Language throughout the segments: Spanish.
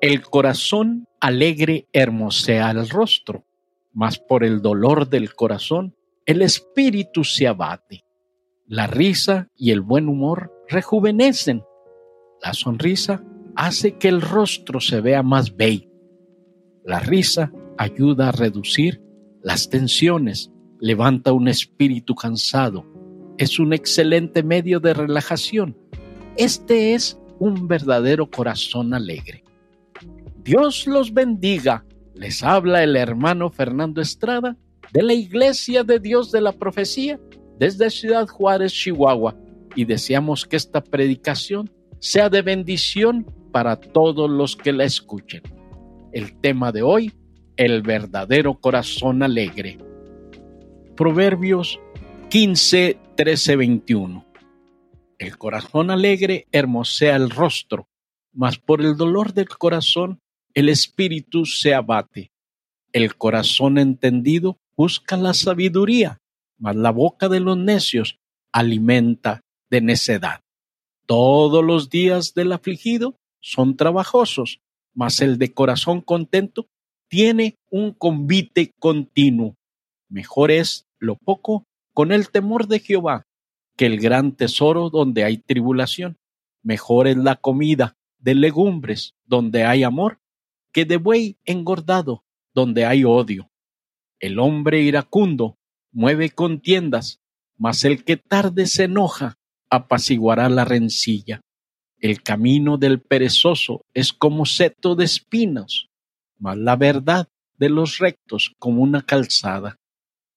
El corazón alegre hermosea el rostro, mas por el dolor del corazón el espíritu se abate. La risa y el buen humor rejuvenecen. La sonrisa hace que el rostro se vea más bello. La risa ayuda a reducir las tensiones, levanta un espíritu cansado, es un excelente medio de relajación. Este es un verdadero corazón alegre. Dios los bendiga. Les habla el hermano Fernando Estrada de la Iglesia de Dios de la Profecía desde Ciudad Juárez, Chihuahua, y deseamos que esta predicación sea de bendición para todos los que la escuchen. El tema de hoy, el verdadero corazón alegre. Proverbios 15, 13, 21. El corazón alegre hermosea el rostro, mas por el dolor del corazón el espíritu se abate. El corazón entendido busca la sabiduría, mas la boca de los necios alimenta de necedad. Todos los días del afligido son trabajosos, mas el de corazón contento tiene un convite continuo. Mejor es lo poco con el temor de Jehová que el gran tesoro donde hay tribulación. Mejor es la comida de legumbres donde hay amor que de buey engordado donde hay odio. El hombre iracundo mueve contiendas, mas el que tarde se enoja apaciguará la rencilla. El camino del perezoso es como seto de espinos, mas la verdad de los rectos como una calzada.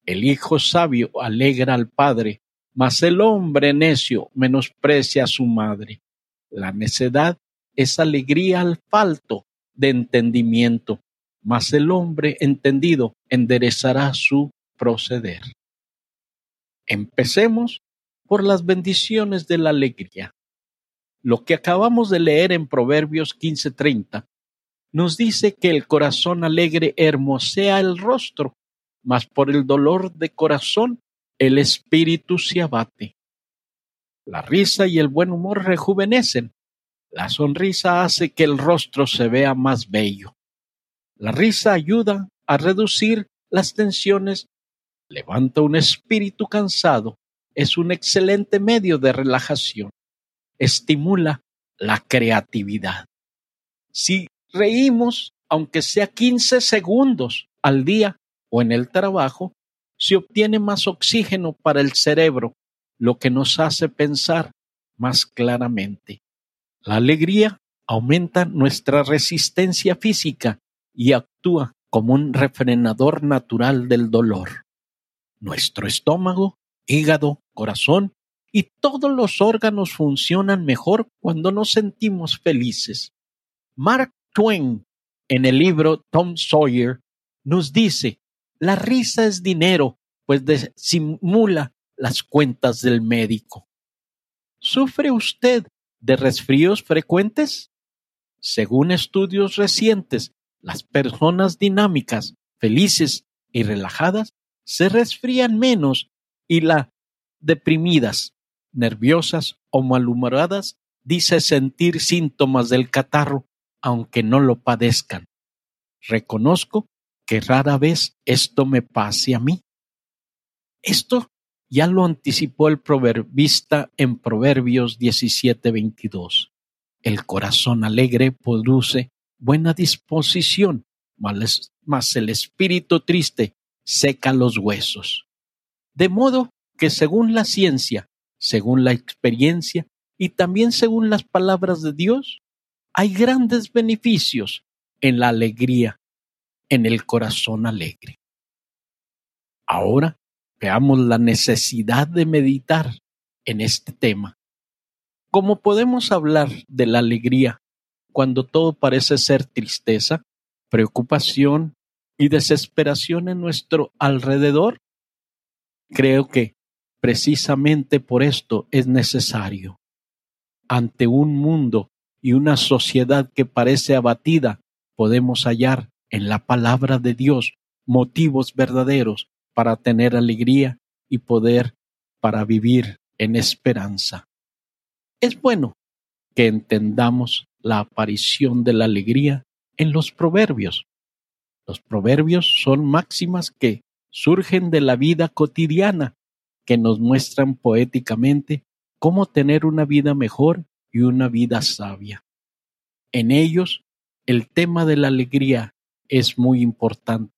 El hijo sabio alegra al padre, mas el hombre necio menosprecia a su madre. La necedad es alegría al falto de entendimiento, mas el hombre entendido enderezará su proceder. Empecemos por las bendiciones de la alegría. Lo que acabamos de leer en Proverbios 15:30 nos dice que el corazón alegre hermosea el rostro, mas por el dolor de corazón el espíritu se abate. La risa y el buen humor rejuvenecen, la sonrisa hace que el rostro se vea más bello. La risa ayuda a reducir las tensiones, levanta un espíritu cansado, es un excelente medio de relajación, estimula la creatividad. Si reímos, aunque sea 15 segundos al día o en el trabajo, se obtiene más oxígeno para el cerebro, lo que nos hace pensar más claramente. La alegría aumenta nuestra resistencia física y actúa como un refrenador natural del dolor. Nuestro estómago, hígado, corazón y todos los órganos funcionan mejor cuando nos sentimos felices. Mark Twain, en el libro Tom Sawyer, nos dice, la risa es dinero, pues simula las cuentas del médico. ¿Sufre usted de resfríos frecuentes? Según estudios recientes, las personas dinámicas, felices y relajadas se resfrían menos y las deprimidas, nerviosas o malhumoradas dice sentir síntomas del catarro aunque no lo padezcan. Reconozco que rara vez esto me pase a mí. Esto ya lo anticipó el proverbista en Proverbios 17:22. El corazón alegre produce buena disposición, mas el espíritu triste seca los huesos. De modo que según la ciencia, según la experiencia y también según las palabras de Dios, hay grandes beneficios en la alegría, en el corazón alegre. Ahora veamos la necesidad de meditar en este tema. ¿Cómo podemos hablar de la alegría cuando todo parece ser tristeza, preocupación y desesperación en nuestro alrededor? Creo que precisamente por esto es necesario. Ante un mundo y una sociedad que parece abatida, podemos hallar en la palabra de Dios motivos verdaderos para tener alegría y poder para vivir en esperanza. Es bueno que entendamos la aparición de la alegría en los proverbios. Los proverbios son máximas que surgen de la vida cotidiana, que nos muestran poéticamente cómo tener una vida mejor y una vida sabia. En ellos, el tema de la alegría es muy importante,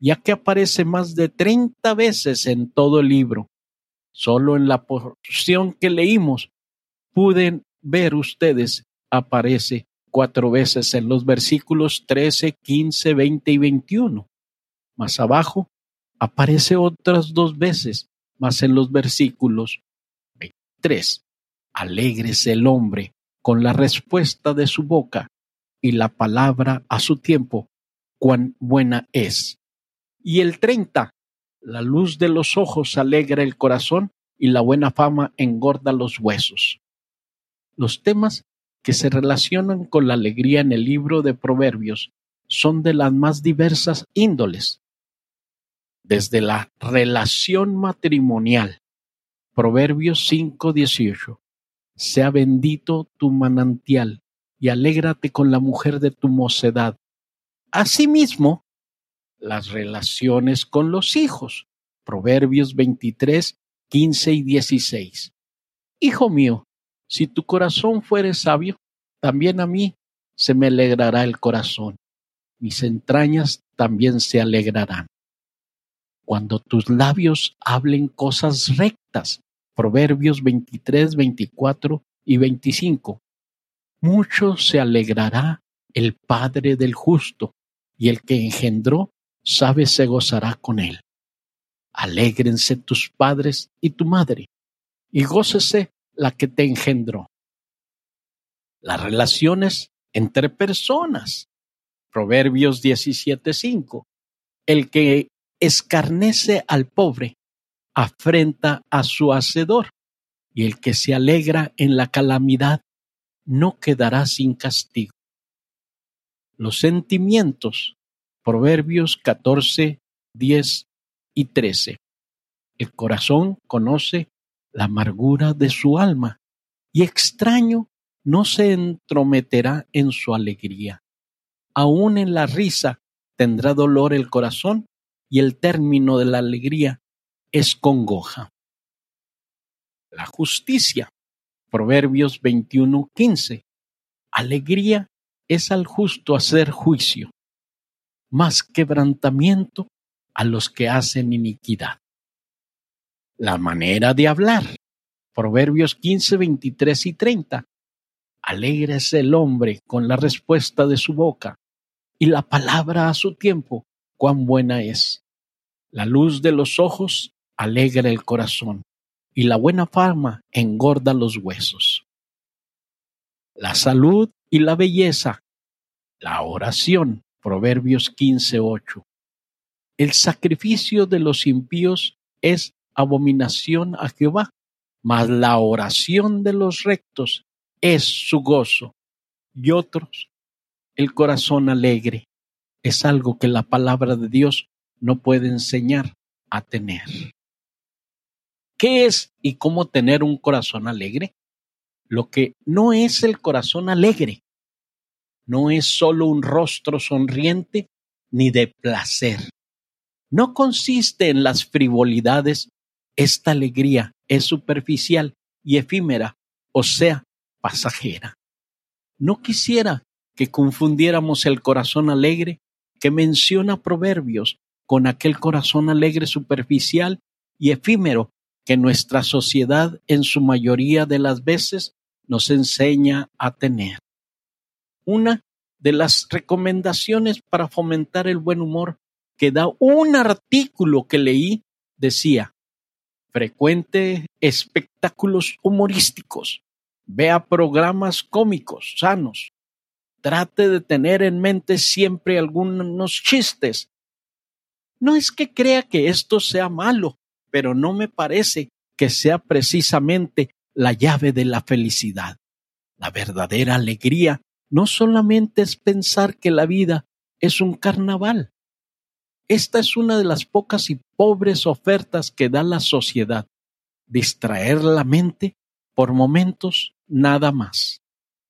ya que aparece más de 30 veces en todo el libro. Solo en la porción que leímos pueden ver ustedes aparece cuatro veces en los versículos 13, 15, 20 y 21. Más abajo aparece otras dos veces, más en los versículos 23. Alégrese el hombre con la respuesta de su boca y la palabra a su tiempo, cuán buena es. Y el 30. La luz de los ojos alegra el corazón y la buena fama engorda los huesos. Los temas que se relacionan con la alegría en el libro de Proverbios son de las más diversas índoles. Desde la relación matrimonial, Proverbios 5:18, sea bendito tu manantial y alégrate con la mujer de tu mocedad. Asimismo, las relaciones con los hijos, Proverbios 23, 15 y 16. Hijo mío, si tu corazón fuere sabio, también a mí se me alegrará el corazón, mis entrañas también se alegrarán. Cuando tus labios hablen cosas rectas, Proverbios 23, 24 y 25, mucho se alegrará el Padre del justo, y el que engendró sabe se gozará con él. Alégrense tus padres y tu madre, y gócese la que te engendró. Las relaciones entre personas. Proverbios 17:5. El que escarnece al pobre afrenta a su hacedor, y el que se alegra en la calamidad no quedará sin castigo. Los sentimientos. Proverbios 14, 10 y 13. El corazón conoce la amargura de su alma, y extraño no se entrometerá en su alegría. Aún en la risa tendrá dolor el corazón, y el término de la alegría es congoja. La justicia. Proverbios 21:15. Alegría es al justo hacer juicio, más quebrantamiento a los que hacen iniquidad la manera de hablar. Proverbios 15, 23 y 30. Alegre es el hombre con la respuesta de su boca, y la palabra a su tiempo, cuán buena es. La luz de los ojos alegra el corazón, y la buena fama engorda los huesos. La salud y la belleza. La oración. Proverbios 15, 8. El sacrificio de los impíos es abominación a Jehová, mas la oración de los rectos es su gozo. Y otros, el corazón alegre, es algo que la palabra de Dios no puede enseñar a tener. ¿Qué es y cómo tener un corazón alegre? Lo que no es el corazón alegre, no es solo un rostro sonriente ni de placer. No consiste en las frivolidades esta alegría es superficial y efímera, o sea, pasajera. No quisiera que confundiéramos el corazón alegre que menciona Proverbios con aquel corazón alegre superficial y efímero que nuestra sociedad en su mayoría de las veces nos enseña a tener. Una de las recomendaciones para fomentar el buen humor que da un artículo que leí decía, frecuente espectáculos humorísticos, vea programas cómicos sanos, trate de tener en mente siempre algunos chistes. No es que crea que esto sea malo, pero no me parece que sea precisamente la llave de la felicidad. La verdadera alegría no solamente es pensar que la vida es un carnaval, esta es una de las pocas y pobres ofertas que da la sociedad, distraer la mente por momentos nada más.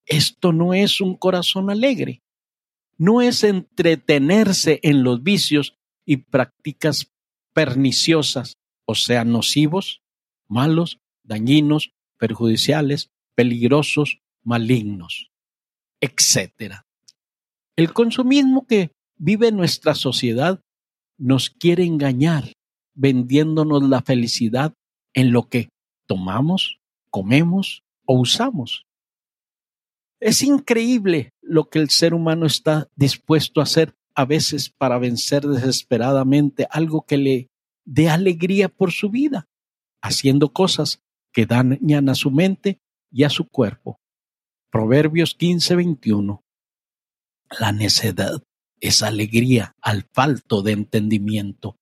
Esto no es un corazón alegre. no es entretenerse en los vicios y prácticas perniciosas, o sea, nocivos, malos, dañinos, perjudiciales, peligrosos, malignos, etc. El consumismo que vive nuestra sociedad nos quiere engañar, vendiéndonos la felicidad en lo que tomamos, comemos o usamos. Es increíble lo que el ser humano está dispuesto a hacer a veces para vencer desesperadamente algo que le dé alegría por su vida, haciendo cosas que dañan a su mente y a su cuerpo. Proverbios 15:21. La necedad es alegría al falto de entendimiento,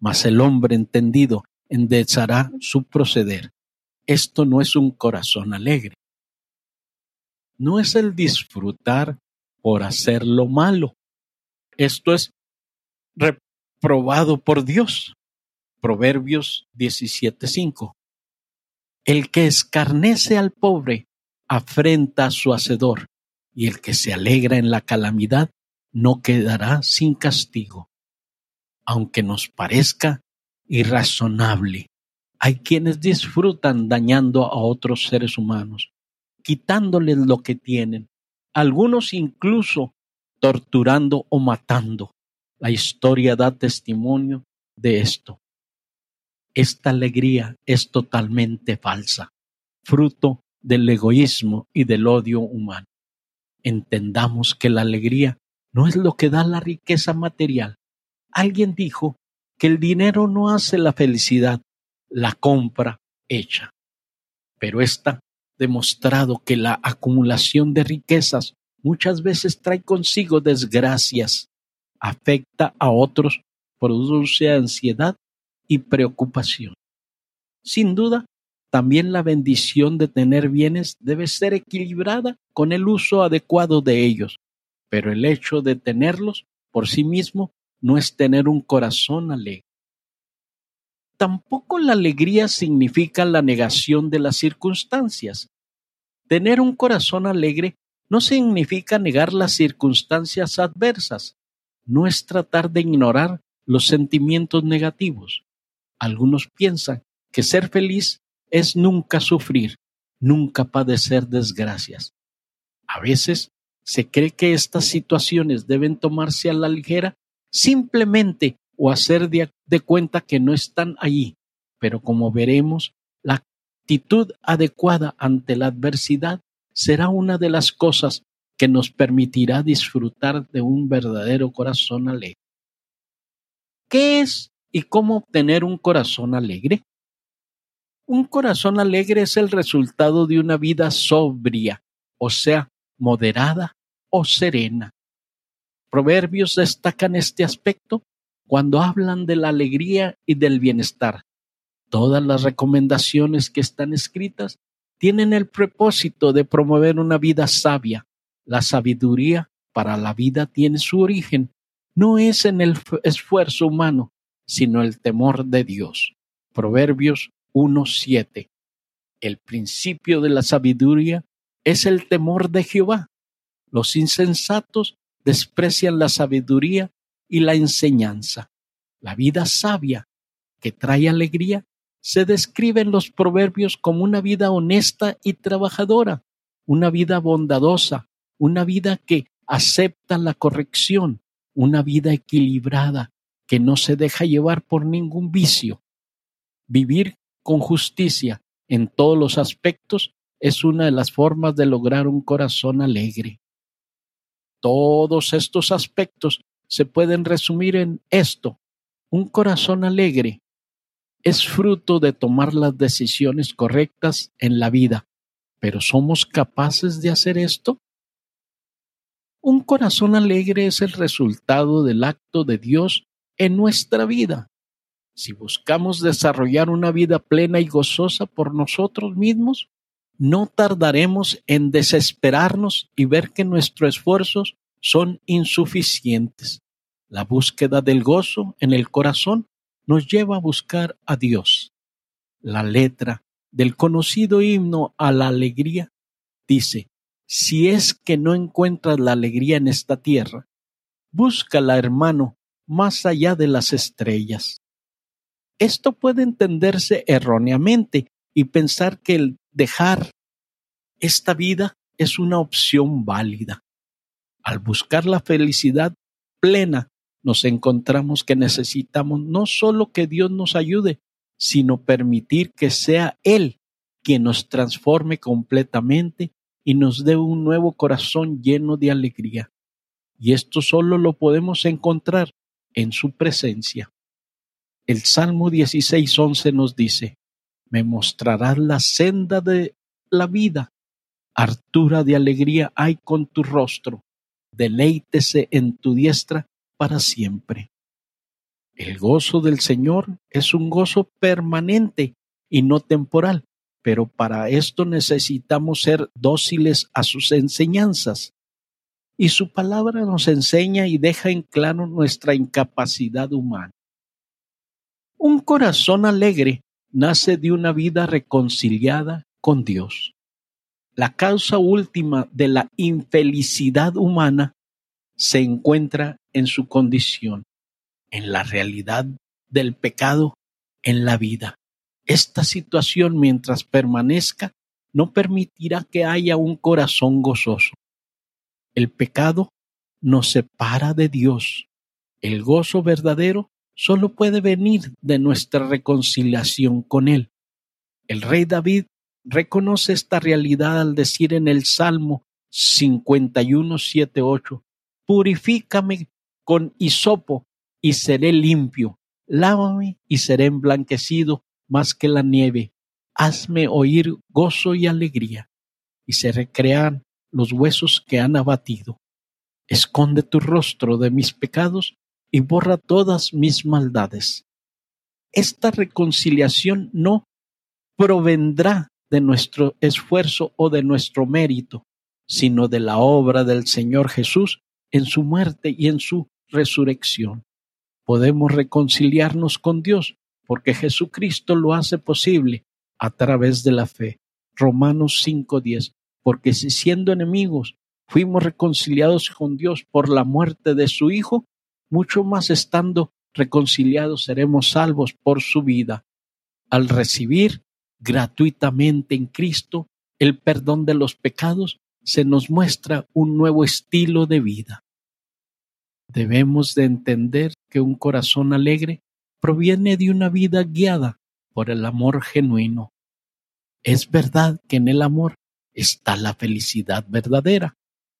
mas el hombre entendido enderezará su proceder. Esto no es un corazón alegre. No es el disfrutar por hacer lo malo. Esto es reprobado por Dios. Proverbios 17:5. El que escarnece al pobre afrenta a su hacedor, y el que se alegra en la calamidad no quedará sin castigo. Aunque nos parezca irrazonable, hay quienes disfrutan dañando a otros seres humanos, quitándoles lo que tienen, algunos incluso torturando o matando. La historia da testimonio de esto. Esta alegría es totalmente falsa, fruto del egoísmo y del odio humano. Entendamos que la alegría no es lo que da la riqueza material. Alguien dijo que el dinero no hace la felicidad, la compra hecha. Pero está demostrado que la acumulación de riquezas muchas veces trae consigo desgracias, afecta a otros, produce ansiedad y preocupación. Sin duda, también la bendición de tener bienes debe ser equilibrada con el uso adecuado de ellos, pero el hecho de tenerlos por sí mismo no es tener un corazón alegre. Tampoco la alegría significa la negación de las circunstancias. Tener un corazón alegre no significa negar las circunstancias adversas, no es tratar de ignorar los sentimientos negativos. Algunos piensan que ser feliz es nunca sufrir, nunca padecer desgracias. A veces se cree que estas situaciones deben tomarse a la ligera simplemente o hacer de, cuenta que no están allí, pero como veremos, la actitud adecuada ante la adversidad será una de las cosas que nos permitirá disfrutar de un verdadero corazón alegre. ¿Qué es y cómo obtener un corazón alegre? Un corazón alegre es el resultado de una vida sobria, o sea, moderada o serena. Proverbios destacan este aspecto cuando hablan de la alegría y del bienestar. Todas las recomendaciones que están escritas tienen el propósito de promover una vida sabia. La sabiduría para la vida tiene su origen, no es en el esfuerzo humano, sino el temor de Dios. Proverbios 1.7. El principio de la sabiduría es el temor de Jehová. Los insensatos desprecian la sabiduría y la enseñanza. La vida sabia, que trae alegría, se describe en los proverbios como una vida honesta y trabajadora, una vida bondadosa, una vida que acepta la corrección, una vida equilibrada, que no se deja llevar por ningún vicio. Vivir con justicia en todos los aspectos es una de las formas de lograr un corazón alegre. Todos estos aspectos se pueden resumir en esto. Un corazón alegre es fruto de tomar las decisiones correctas en la vida. ¿Pero somos capaces de hacer esto? Un corazón alegre es el resultado del acto de Dios en nuestra vida. Si buscamos desarrollar una vida plena y gozosa por nosotros mismos, no tardaremos en desesperarnos y ver que nuestros esfuerzos son insuficientes. La búsqueda del gozo en el corazón nos lleva a buscar a Dios. La letra del conocido himno a la alegría dice, si es que no encuentras la alegría en esta tierra, Búscala, hermano, más allá de las estrellas. Esto puede entenderse erróneamente y pensar que el dejar esta vida es una opción válida. Al buscar la felicidad plena, nos encontramos que necesitamos no solo que Dios nos ayude, sino permitir que sea Él quien nos transforme completamente y nos dé un nuevo corazón lleno de alegría. Y esto solo lo podemos encontrar en su presencia. El Salmo 16.11 nos dice, me mostrarás la senda de la vida, hartura de alegría hay con tu rostro, deleítese en tu diestra para siempre. El gozo del Señor es un gozo permanente y no temporal, pero para esto necesitamos ser dóciles a sus enseñanzas. Y su palabra nos enseña y deja en claro nuestra incapacidad humana. Un corazón alegre nace de una vida reconciliada con Dios. La causa última de la infelicidad humana se encuentra en su condición, en la realidad del pecado en la vida. Esta situación, mientras permanezca, no permitirá que haya un corazón gozoso. El pecado nos separa de Dios. El gozo verdadero solo puede venir de nuestra reconciliación con Él. El rey David reconoce esta realidad al decir en el Salmo 51, 7, 8, Purifícame con hisopo y seré limpio, lávame y seré emblanquecido más que la nieve, hazme oír gozo y alegría, y se recrean los huesos que han abatido. Esconde tu rostro de mis pecados y borra todas mis maldades. Esta reconciliación no provendrá de nuestro esfuerzo o de nuestro mérito, sino de la obra del Señor Jesús en su muerte y en su resurrección. Podemos reconciliarnos con Dios porque Jesucristo lo hace posible a través de la fe. Romanos 5:10, porque si siendo enemigos fuimos reconciliados con Dios por la muerte de su Hijo, mucho más estando reconciliados seremos salvos por su vida. Al recibir gratuitamente en Cristo el perdón de los pecados, se nos muestra un nuevo estilo de vida. Debemos de entender que un corazón alegre proviene de una vida guiada por el amor genuino. Es verdad que en el amor está la felicidad verdadera,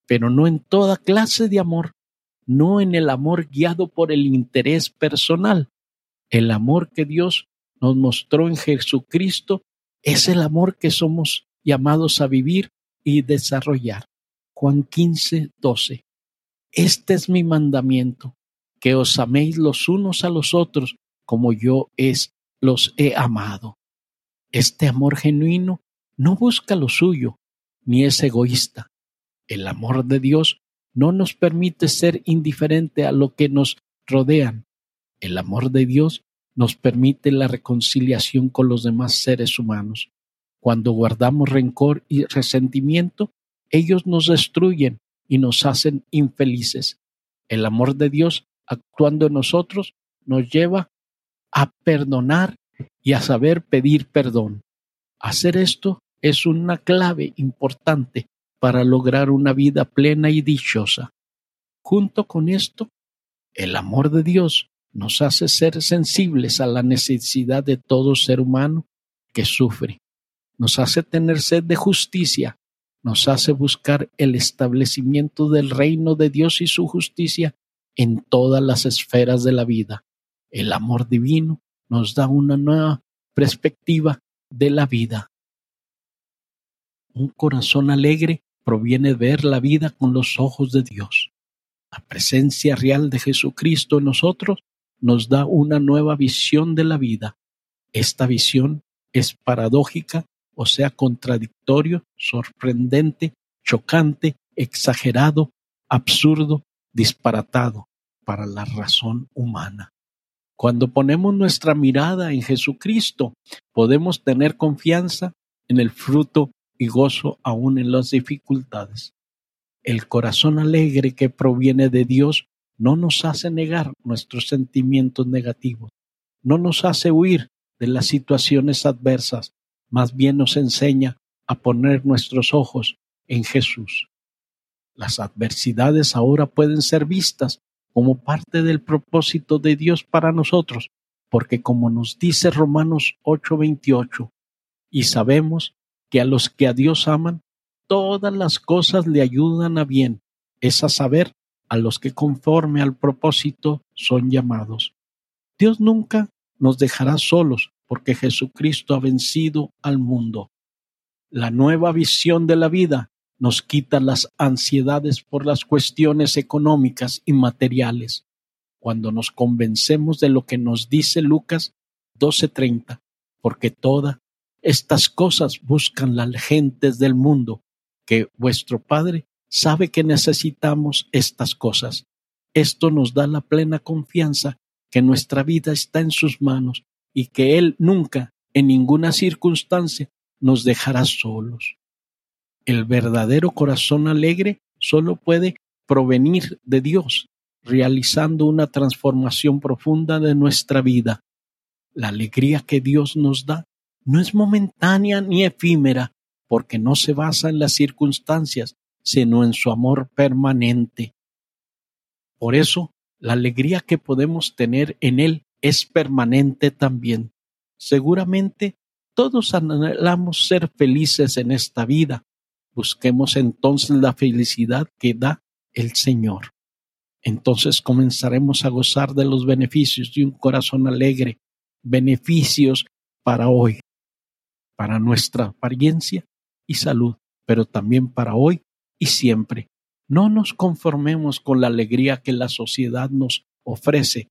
pero no en toda clase de amor no en el amor guiado por el interés personal. El amor que Dios nos mostró en Jesucristo es el amor que somos llamados a vivir y desarrollar. Juan 15, 12. Este es mi mandamiento, que os améis los unos a los otros como yo es, los he amado. Este amor genuino no busca lo suyo, ni es egoísta. El amor de Dios no nos permite ser indiferente a lo que nos rodean. El amor de Dios nos permite la reconciliación con los demás seres humanos. Cuando guardamos rencor y resentimiento, ellos nos destruyen y nos hacen infelices. El amor de Dios actuando en nosotros nos lleva a perdonar y a saber pedir perdón. Hacer esto es una clave importante para lograr una vida plena y dichosa. Junto con esto, el amor de Dios nos hace ser sensibles a la necesidad de todo ser humano que sufre. Nos hace tener sed de justicia, nos hace buscar el establecimiento del reino de Dios y su justicia en todas las esferas de la vida. El amor divino nos da una nueva perspectiva de la vida. Un corazón alegre proviene ver la vida con los ojos de Dios. La presencia real de Jesucristo en nosotros nos da una nueva visión de la vida. Esta visión es paradójica, o sea, contradictorio, sorprendente, chocante, exagerado, absurdo, disparatado para la razón humana. Cuando ponemos nuestra mirada en Jesucristo, podemos tener confianza en el fruto y gozo aún en las dificultades. El corazón alegre que proviene de Dios no nos hace negar nuestros sentimientos negativos, no nos hace huir de las situaciones adversas, más bien nos enseña a poner nuestros ojos en Jesús. Las adversidades ahora pueden ser vistas como parte del propósito de Dios para nosotros, porque como nos dice Romanos 8:28, y sabemos que a los que a Dios aman, todas las cosas le ayudan a bien, es a saber, a los que conforme al propósito son llamados. Dios nunca nos dejará solos, porque Jesucristo ha vencido al mundo. La nueva visión de la vida nos quita las ansiedades por las cuestiones económicas y materiales. Cuando nos convencemos de lo que nos dice Lucas 12:30, porque todas estas cosas buscan las gentes del mundo, que vuestro Padre sabe que necesitamos estas cosas. Esto nos da la plena confianza que nuestra vida está en sus manos y que Él nunca, en ninguna circunstancia, nos dejará solos. El verdadero corazón alegre solo puede provenir de Dios, realizando una transformación profunda de nuestra vida. La alegría que Dios nos da no es momentánea ni efímera, porque no se basa en las circunstancias, sino en su amor permanente. Por eso, la alegría que podemos tener en Él es permanente también. Seguramente todos anhelamos ser felices en esta vida, Busquemos entonces la felicidad que da el Señor. Entonces comenzaremos a gozar de los beneficios de un corazón alegre, beneficios para hoy, para nuestra apariencia y salud, pero también para hoy y siempre. No nos conformemos con la alegría que la sociedad nos ofrece.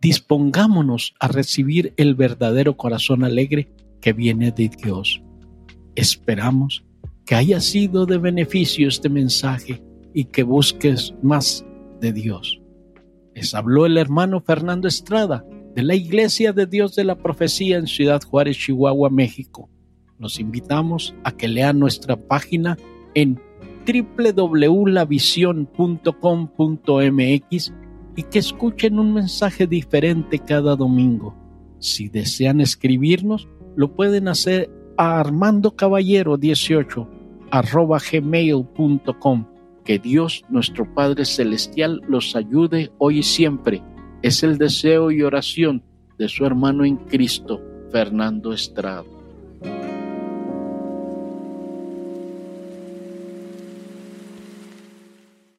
Dispongámonos a recibir el verdadero corazón alegre que viene de Dios. Esperamos que haya sido de beneficio este mensaje y que busques más de Dios. Les habló el hermano Fernando Estrada de la Iglesia de Dios de la Profecía en Ciudad Juárez, Chihuahua, México. Los invitamos a que lean nuestra página en www.lavision.com.mx y que escuchen un mensaje diferente cada domingo. Si desean escribirnos, lo pueden hacer a Armando Caballero 18 arroba gmail.com. Que Dios, nuestro Padre Celestial, los ayude hoy y siempre. Es el deseo y oración de su hermano en Cristo, Fernando Estrada.